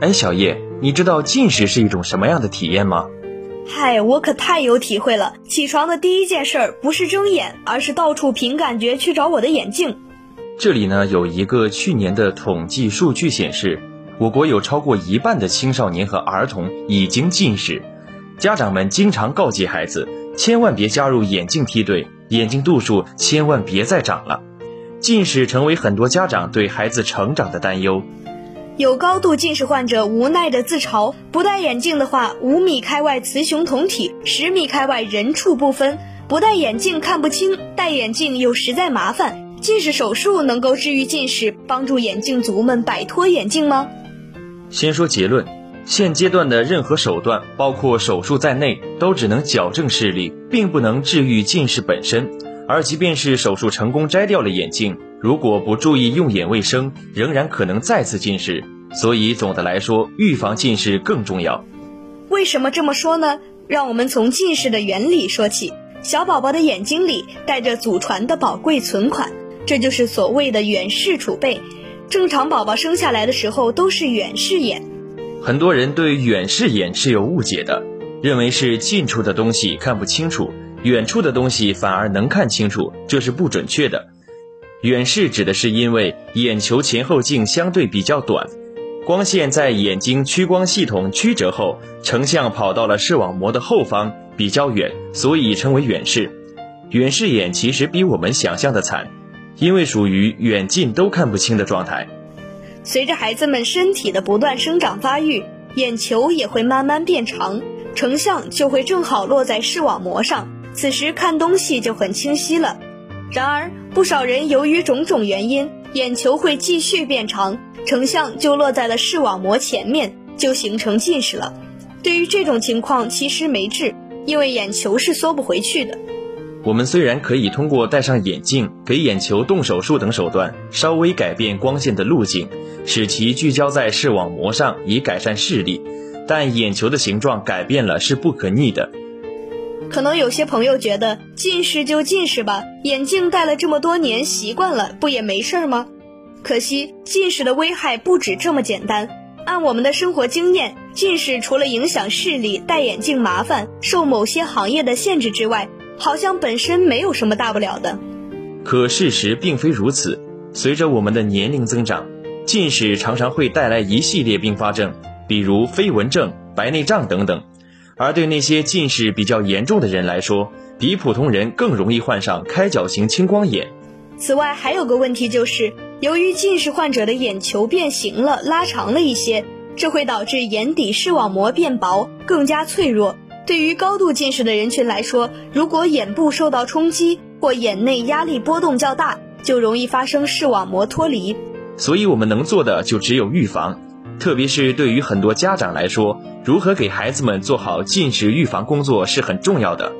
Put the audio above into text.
哎，小叶，你知道近视是一种什么样的体验吗？嗨，我可太有体会了。起床的第一件事儿不是睁眼，而是到处凭感觉去找我的眼镜。这里呢有一个去年的统计数据显示，我国有超过一半的青少年和儿童已经近视。家长们经常告诫孩子，千万别加入眼镜梯队，眼镜度数千万别再长了。近视成为很多家长对孩子成长的担忧。有高度近视患者无奈的自嘲：“不戴眼镜的话，五米开外雌雄同体，十米开外人畜不分。不戴眼镜看不清，戴眼镜又实在麻烦。近视手术能够治愈近视，帮助眼镜族们摆脱眼镜吗？”先说结论：现阶段的任何手段，包括手术在内，都只能矫正视力，并不能治愈近视本身。而即便是手术成功摘掉了眼镜，如果不注意用眼卫生，仍然可能再次近视。所以总的来说，预防近视更重要。为什么这么说呢？让我们从近视的原理说起。小宝宝的眼睛里带着祖传的宝贵存款，这就是所谓的远视储备。正常宝宝生下来的时候都是远视眼。很多人对远视眼是有误解的，认为是近处的东西看不清楚。远处的东西反而能看清楚，这是不准确的。远视指的是因为眼球前后径相对比较短，光线在眼睛屈光系统曲折后，成像跑到了视网膜的后方，比较远，所以称为远视。远视眼其实比我们想象的惨，因为属于远近都看不清的状态。随着孩子们身体的不断生长发育，眼球也会慢慢变长，成像就会正好落在视网膜上。此时看东西就很清晰了。然而，不少人由于种种原因，眼球会继续变长，成像就落在了视网膜前面，就形成近视了。对于这种情况，其实没治，因为眼球是缩不回去的。我们虽然可以通过戴上眼镜、给眼球动手术等手段，稍微改变光线的路径，使其聚焦在视网膜上，以改善视力，但眼球的形状改变了是不可逆的。可能有些朋友觉得近视就近视吧，眼镜戴了这么多年，习惯了不也没事儿吗？可惜近视的危害不止这么简单。按我们的生活经验，近视除了影响视力、戴眼镜麻烦、受某些行业的限制之外，好像本身没有什么大不了的。可事实并非如此。随着我们的年龄增长，近视常常会带来一系列并发症，比如飞蚊症、白内障等等。而对那些近视比较严重的人来说，比普通人更容易患上开角型青光眼。此外，还有个问题就是，由于近视患者的眼球变形了、拉长了一些，这会导致眼底视网膜变薄，更加脆弱。对于高度近视的人群来说，如果眼部受到冲击或眼内压力波动较大，就容易发生视网膜脱离。所以我们能做的就只有预防。特别是对于很多家长来说，如何给孩子们做好近视预防工作是很重要的。